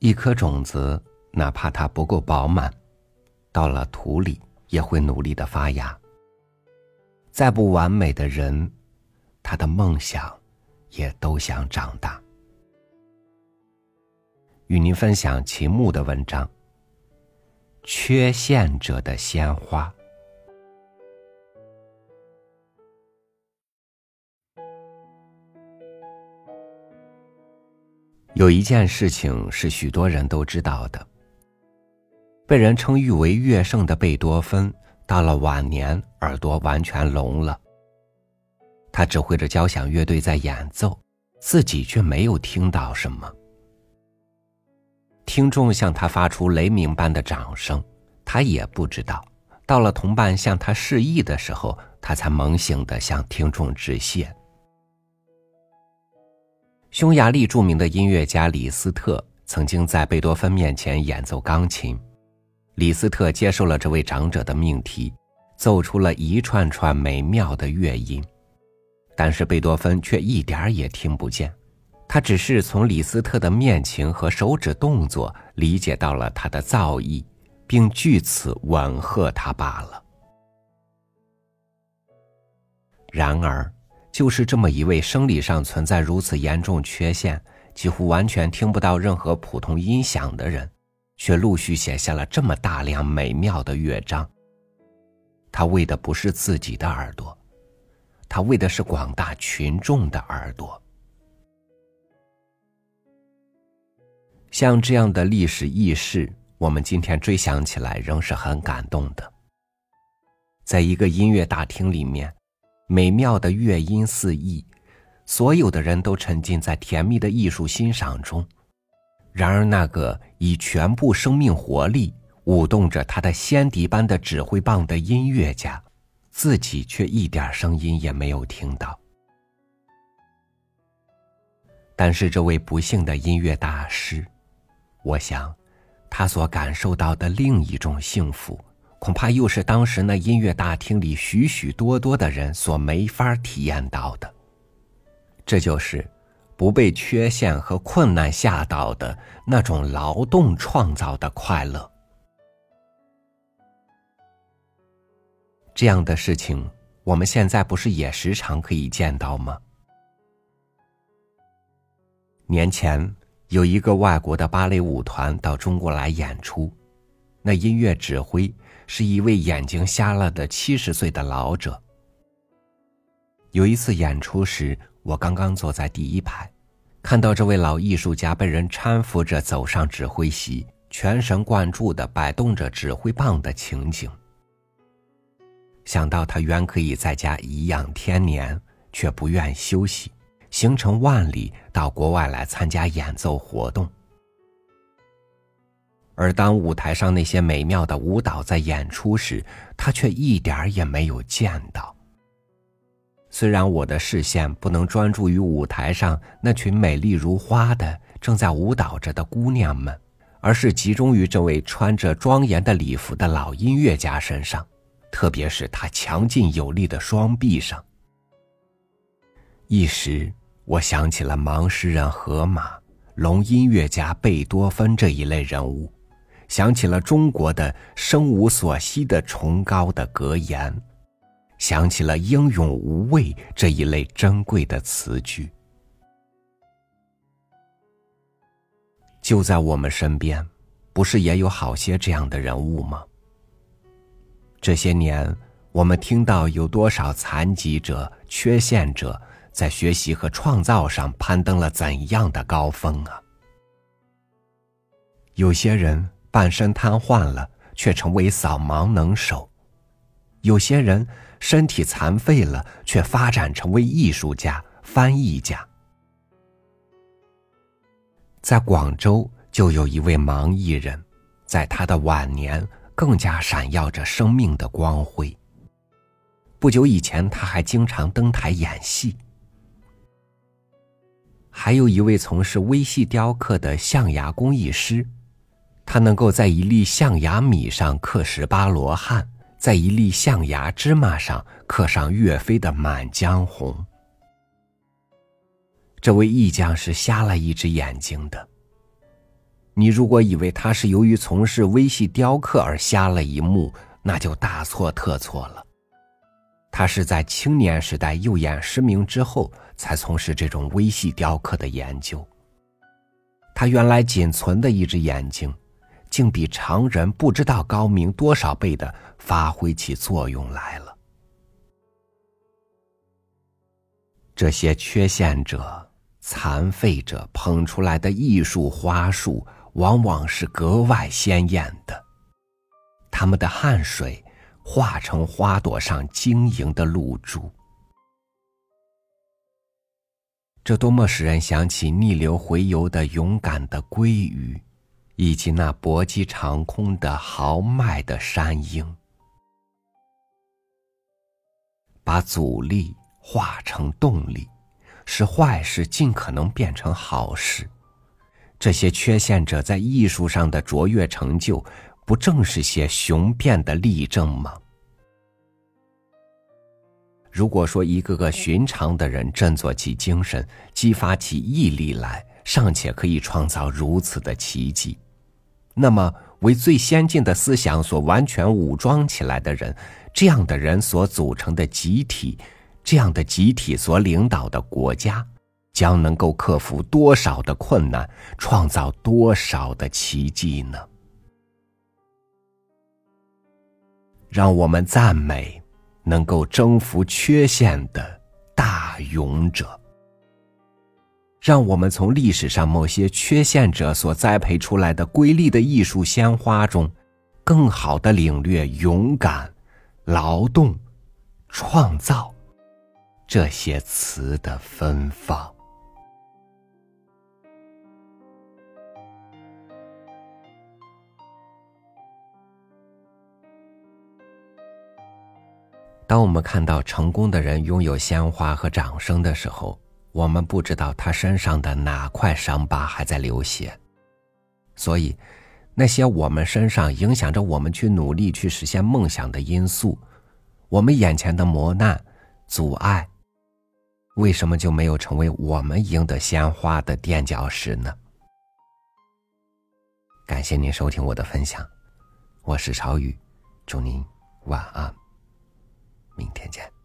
一颗种子，哪怕它不够饱满，到了土里也会努力的发芽。再不完美的人，他的梦想也都想长大。与您分享秦牧的文章《缺陷者的鲜花》。有一件事情是许多人都知道的：被人称誉为乐圣的贝多芬，到了晚年耳朵完全聋了。他指挥着交响乐队在演奏，自己却没有听到什么。听众向他发出雷鸣般的掌声，他也不知道。到了同伴向他示意的时候，他才猛醒的向听众致谢。匈牙利著名的音乐家李斯特曾经在贝多芬面前演奏钢琴，李斯特接受了这位长者的命题，奏出了一串串美妙的乐音，但是贝多芬却一点儿也听不见，他只是从李斯特的面情和手指动作理解到了他的造诣，并据此吻合他罢了。然而。就是这么一位生理上存在如此严重缺陷、几乎完全听不到任何普通音响的人，却陆续写下了这么大量美妙的乐章。他为的不是自己的耳朵，他为的是广大群众的耳朵。像这样的历史轶事，我们今天追想起来仍是很感动的。在一个音乐大厅里面。美妙的乐音四溢，所有的人都沉浸在甜蜜的艺术欣赏中。然而，那个以全部生命活力舞动着他的仙笛般的指挥棒的音乐家，自己却一点声音也没有听到。但是，这位不幸的音乐大师，我想，他所感受到的另一种幸福。恐怕又是当时那音乐大厅里许许多多的人所没法体验到的。这就是不被缺陷和困难吓倒的那种劳动创造的快乐。这样的事情，我们现在不是也时常可以见到吗？年前有一个外国的芭蕾舞团到中国来演出，那音乐指挥。是一位眼睛瞎了的七十岁的老者。有一次演出时，我刚刚坐在第一排，看到这位老艺术家被人搀扶着走上指挥席，全神贯注的摆动着指挥棒的情景。想到他原可以在家颐养天年，却不愿休息，行程万里到国外来参加演奏活动。而当舞台上那些美妙的舞蹈在演出时，他却一点儿也没有见到。虽然我的视线不能专注于舞台上那群美丽如花的正在舞蹈着的姑娘们，而是集中于这位穿着庄严的礼服的老音乐家身上，特别是他强劲有力的双臂上。一时，我想起了盲诗人荷马、聋音乐家贝多芬这一类人物。想起了中国的生无所惜的崇高的格言，想起了英勇无畏这一类珍贵的词句。就在我们身边，不是也有好些这样的人物吗？这些年，我们听到有多少残疾者、缺陷者在学习和创造上攀登了怎样的高峰啊？有些人。半身瘫痪了，却成为扫盲能手；有些人身体残废了，却发展成为艺术家、翻译家。在广州，就有一位盲艺人，在他的晚年更加闪耀着生命的光辉。不久以前，他还经常登台演戏。还有一位从事微细雕刻的象牙工艺师。他能够在一粒象牙米上刻十八罗汉，在一粒象牙芝麻上刻上岳飞的《满江红》。这位艺匠是瞎了一只眼睛的，你如果以为他是由于从事微细雕刻而瞎了一目，那就大错特错了。他是在青年时代右眼失明之后，才从事这种微细雕刻的研究。他原来仅存的一只眼睛，竟比常人不知道高明多少倍的发挥起作用来了。这些缺陷者、残废者捧出来的艺术花束，往往是格外鲜艳的。他们的汗水化成花朵上晶莹的露珠，这多么使人想起逆流回游的勇敢的鲑鱼，以及那搏击长空的豪迈的山鹰，把阻力。化成动力，使坏事尽可能变成好事。这些缺陷者在艺术上的卓越成就，不正是些雄辩的例证吗？如果说一个个寻常的人振作起精神，激发起毅力来，尚且可以创造如此的奇迹，那么为最先进的思想所完全武装起来的人，这样的人所组成的集体。这样的集体所领导的国家，将能够克服多少的困难，创造多少的奇迹呢？让我们赞美能够征服缺陷的大勇者。让我们从历史上某些缺陷者所栽培出来的瑰丽的艺术鲜花中，更好的领略勇敢、劳动、创造。这些词的芬芳。当我们看到成功的人拥有鲜花和掌声的时候，我们不知道他身上的哪块伤疤还在流血。所以，那些我们身上影响着我们去努力去实现梦想的因素，我们眼前的磨难、阻碍。为什么就没有成为我们赢得鲜花的垫脚石呢？感谢您收听我的分享，我是朝雨，祝您晚安，明天见。